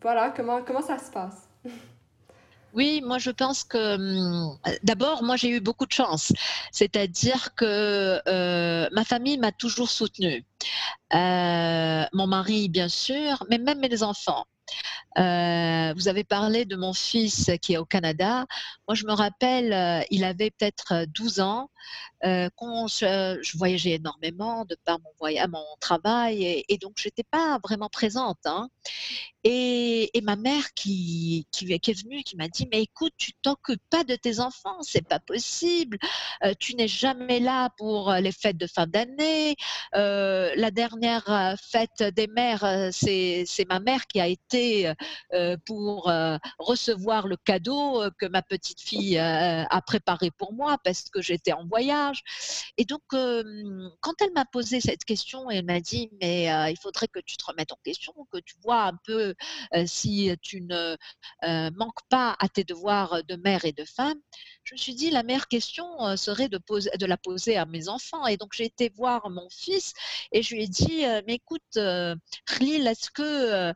voilà, comment, comment ça se passe? Oui, moi je pense que hum, d'abord, moi j'ai eu beaucoup de chance. C'est-à-dire que euh, ma famille m'a toujours soutenue. Euh, mon mari, bien sûr, mais même mes enfants. Euh, vous avez parlé de mon fils qui est au Canada. Moi, je me rappelle, il avait peut-être 12 ans. Quand je, voyageais énormément de par mon, voyage, mon travail et, et donc j'étais pas vraiment présente. Hein. Et, ma mère qui, est venue, qui m'a dit, mais écoute, tu t'occupes pas de tes enfants, c'est pas possible. Tu n'es jamais là pour les fêtes de fin d'année. La dernière fête des mères, c'est ma mère qui a été pour recevoir le cadeau que ma petite fille a préparé pour moi parce que j'étais en voyage. Et donc, quand elle m'a posé cette question, elle m'a dit, mais il faudrait que tu te remettes en question, que tu vois un peu si tu ne manques pas à tes devoirs de mère et de femme, je me suis dit la meilleure question serait de la poser à mes enfants. Et donc j'ai été voir mon fils et je lui ai dit, mais écoute, Khalil, est-ce que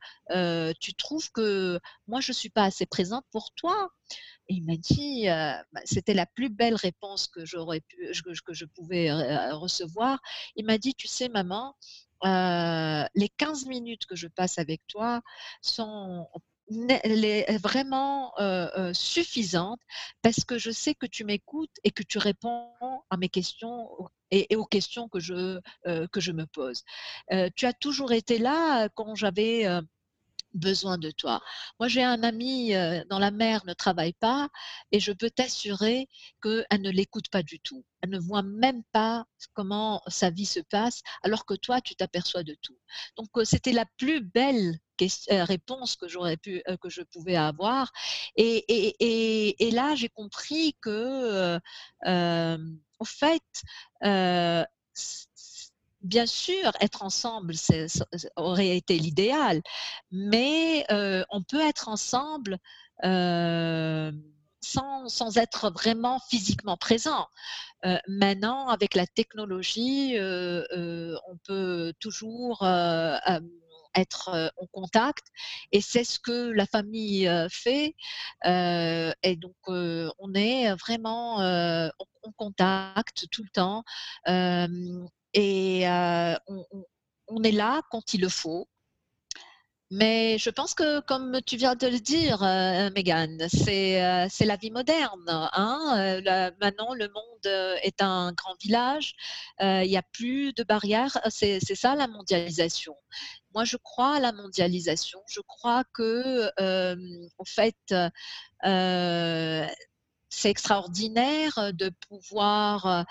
tu trouves que moi je ne suis pas assez présente pour toi? Il m'a dit, bah, c'était la plus belle réponse que je pouvais recevoir. Il m'a dit, tu sais, maman, les 15 minutes que je passe avec toi sont vraiment suffisantes parce que je sais que tu m'écoutes et que tu réponds à mes questions et, aux questions que je me pose. tu as toujours été là quand j'avais besoin de toi. Moi, j'ai un ami dans la mer ne travaille pas et je peux t'assurer qu'elle ne l'écoute pas du tout. Elle ne voit même pas comment sa vie se passe alors que toi, tu t'aperçois de tout. Donc, c'était la plus belle réponse que j'aurais pu, que je pouvais avoir. Et, et, là, j'ai compris que, en fait, bien sûr, être ensemble aurait été l'idéal, mais on peut être ensemble sans, être vraiment physiquement présent. maintenant, avec la technologie, on peut toujours être en contact et c'est ce que la famille fait et donc on est vraiment en, contact tout le temps et on, est là quand il le faut. Mais je pense que, comme tu viens de le dire, Megan, c'est la vie moderne. Hein. maintenant, le monde est un grand village. Il n'y a plus de barrières. C'est ça la mondialisation. Moi, je crois à la mondialisation. Je crois que, en fait, c'est extraordinaire de pouvoir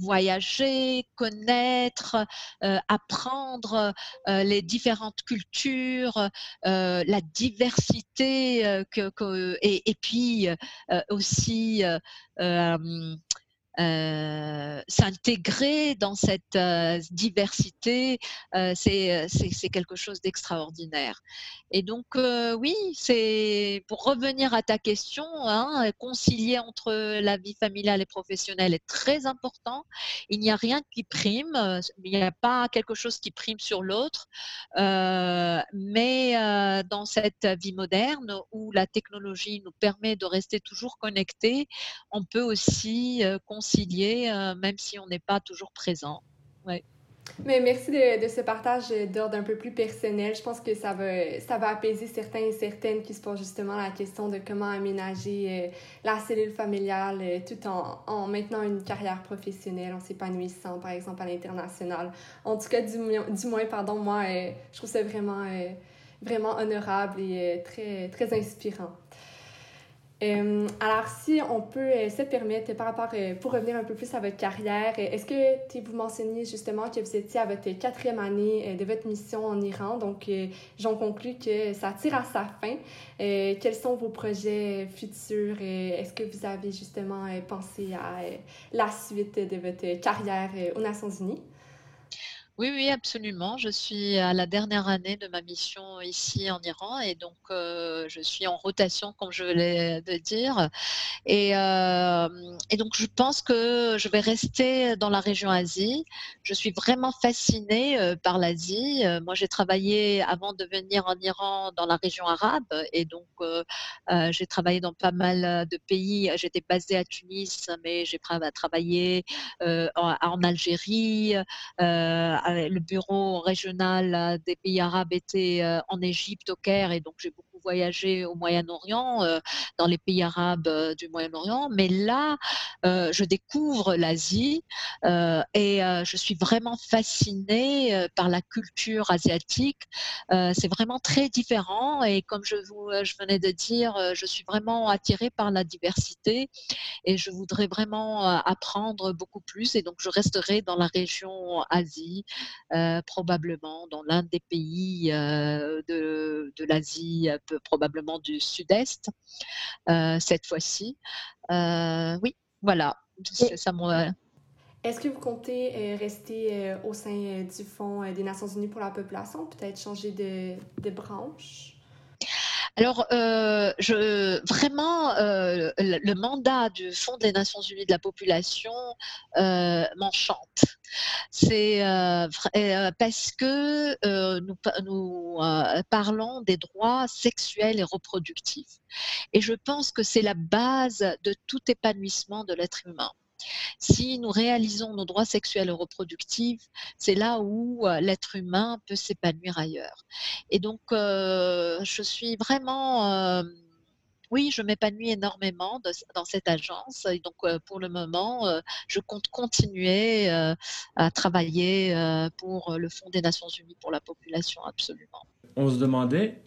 voyager, connaître, euh, apprendre euh, les différentes cultures, euh, la diversité et, puis aussi euh, s'intégrer dans cette euh, diversité, euh, c'est quelque chose d'extraordinaire. Et donc, oui, c'est pour revenir à ta question, hein, concilier entre la vie familiale et professionnelle est très important. Il n'y a rien qui prime, il n'y a pas quelque chose qui prime sur l'autre, mais dans cette vie moderne où la technologie nous permet de rester toujours connectés, on peut aussi concilier euh, même si on n'est pas toujours présent. Mais merci de, ce partage d'ordre un peu plus personnel. Je pense que ça va, ça va apaiser certains et certaines qui se posent justement la question de comment aménager euh, la cellule familiale euh, tout en, en maintenant une carrière professionnelle, en s'épanouissant, par exemple, à l'international. En tout cas, du, du moins, pardon, moi, je trouve ça vraiment, vraiment honorable et très, très inspirant. Euh, alors, si on peut euh, se permettre, par rapport, euh, pour revenir un peu plus à votre carrière, est-ce que vous mentionniez justement que vous étiez à votre quatrième année de votre mission en Iran, donc j'en conclus que ça tire à sa fin. quels sont vos projets futurs? Est-ce que vous avez justement pensé à la suite de votre carrière aux Nations Unies? Oui, oui, absolument. Je suis à la dernière année de ma mission ici en Iran et donc euh, je suis en rotation, comme je voulais de dire. Et, euh, et, donc je pense que je vais rester dans la région Asie. Je suis vraiment fascinée euh, par l'Asie. Moi, j'ai travaillé avant de venir en Iran dans la région arabe et donc j'ai travaillé dans pas mal de pays. J'étais basée à Tunis, mais j'ai travaillé en, en, Algérie le bureau régional euh, des pays arabes était euh, en Égypte, au Caire, et donc j'ai beaucoup voyagé au Moyen-Orient, euh, dans les pays arabes du Moyen-Orient. Mais là, je découvre l'Asie et je suis vraiment fascinée par la culture asiatique. C'est vraiment très différent et comme je, vous, venais de dire, je suis vraiment attirée par la diversité et je voudrais vraiment apprendre beaucoup plus et donc je resterai dans la région Asie euh, probablement dans l'un des pays euh, de, de l'Asie, probablement du sud-est, euh, cette fois-ci. oui, voilà, ça Est-ce que vous comptez rester au sein du Fonds des Nations Unies pour la population, peut-être changer de, de branche? Alors, euh, je, vraiment, euh, le, mandat du Fonds des Nations Unies de la population euh, m'enchante. C'est parce que nous, nous parlons des droits sexuels et reproductifs. Et je pense que c'est la base de tout épanouissement de l'être humain. Si nous réalisons nos droits sexuels et reproductifs, c'est là où euh, l'être humain peut s'épanouir ailleurs. Et donc, euh, je suis vraiment... Euh, oui, je m'épanouis énormément dans cette agence. Et donc, pour le moment, je compte continuer à travailler pour le Fonds des Nations Unies pour la population, absolument. On se demandait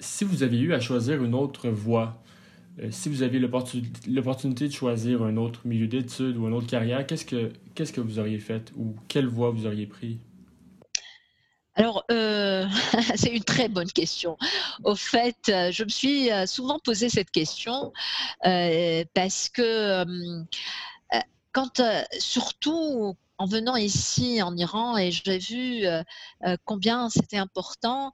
si vous aviez eu à choisir une autre voie euh, si vous aviez l'opportunité de choisir un autre milieu d'études ou une autre carrière, qu'est-ce que, que vous auriez fait ou quelle voie vous auriez pris? Alors, euh, c'est une très bonne question. Au fait, euh, je me suis souvent posé cette question parce que quand, surtout en venant ici en Iran, et j'ai vu combien c'était important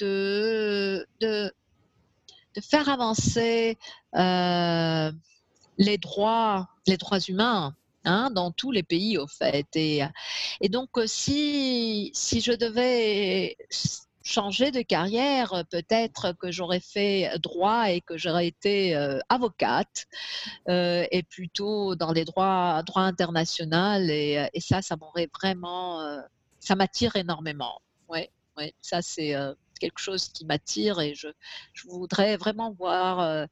de, de, faire avancer euh, les droits, les droits humains. Hein, dans tous les pays, au fait. Et, et donc, euh, si, si je devais changer de carrière, peut-être que j'aurais fait droit et que j'aurais été euh, avocate et plutôt dans les droits, droits internationaux. Et, et ça, ça m'aurait vraiment, ça m'attire énormément. Ouais, ouais, ça c'est quelque chose qui m'attire et je, voudrais vraiment voir euh,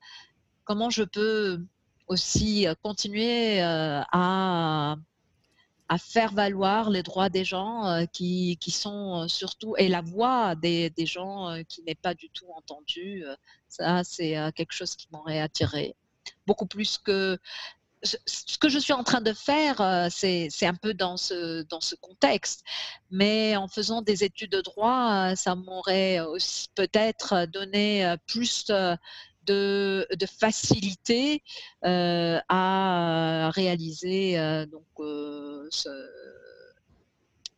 comment je peux aussi euh, continuer euh, à, à faire valoir les droits des gens qui, qui, sont surtout, et la voix des, des gens qui n'est pas du tout entendue. Ça, c'est quelque chose qui m'aurait attiré. Beaucoup plus que ce que je suis en train de faire, euh, c'est un peu dans ce, contexte. Mais en faisant des études de droit, euh, ça m'aurait peut-être donné euh, plus de, de facilité à réaliser donc,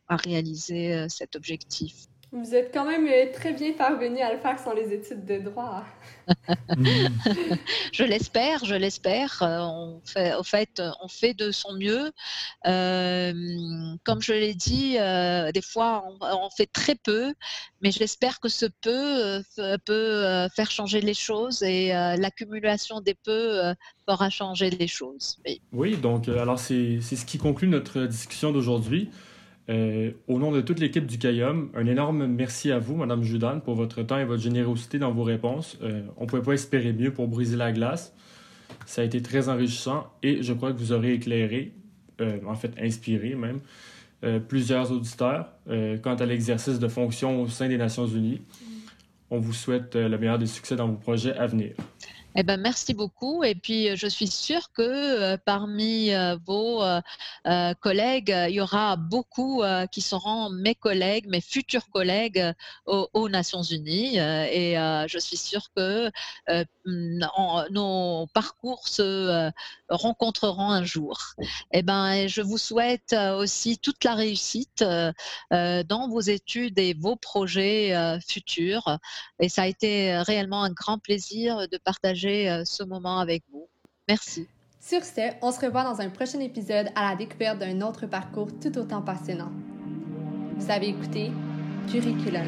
à réaliser cet objectif. Vous êtes quand même très bien parvenu à le faire sans les études de droit. je l'espère, je l'espère. Euh, on fait, au fait, on fait de son mieux. Euh, comme je l'ai dit, euh, des fois, on, fait très peu, mais j'espère que ce peu peut faire changer les choses et l'accumulation des peu fera changer les choses. Oui, donc alors c'est ce qui conclut notre discussion d'aujourd'hui. Euh, au nom de toute l'équipe du CAIOM, un énorme merci à vous, Madame Judan, pour votre temps et votre générosité dans vos réponses. Euh, on ne pouvait pas espérer mieux pour briser la glace. Ça a été très enrichissant et je crois que vous aurez éclairé, euh, en fait inspiré même, plusieurs auditeurs quant à l'exercice de fonctions au sein des Nations Unies. On vous souhaite le meilleur des succès dans vos projets à venir. Eh ben, merci beaucoup. Et puis, euh, je suis sûre que euh, parmi euh, vos collègues, il y aura beaucoup qui seront mes collègues, mes futurs collègues aux, Nations Unies. et je suis sûre que nos parcours se rencontreront un jour. Eh ben, je vous souhaite aussi toute la réussite dans vos études et vos projets futurs. Et ça a été réellement un grand plaisir de partager euh, ce moment avec vous. Merci. Sur ce, on se revoit dans un prochain épisode à la découverte d'un autre parcours tout autant passionnant. Vous avez écouté Curriculum.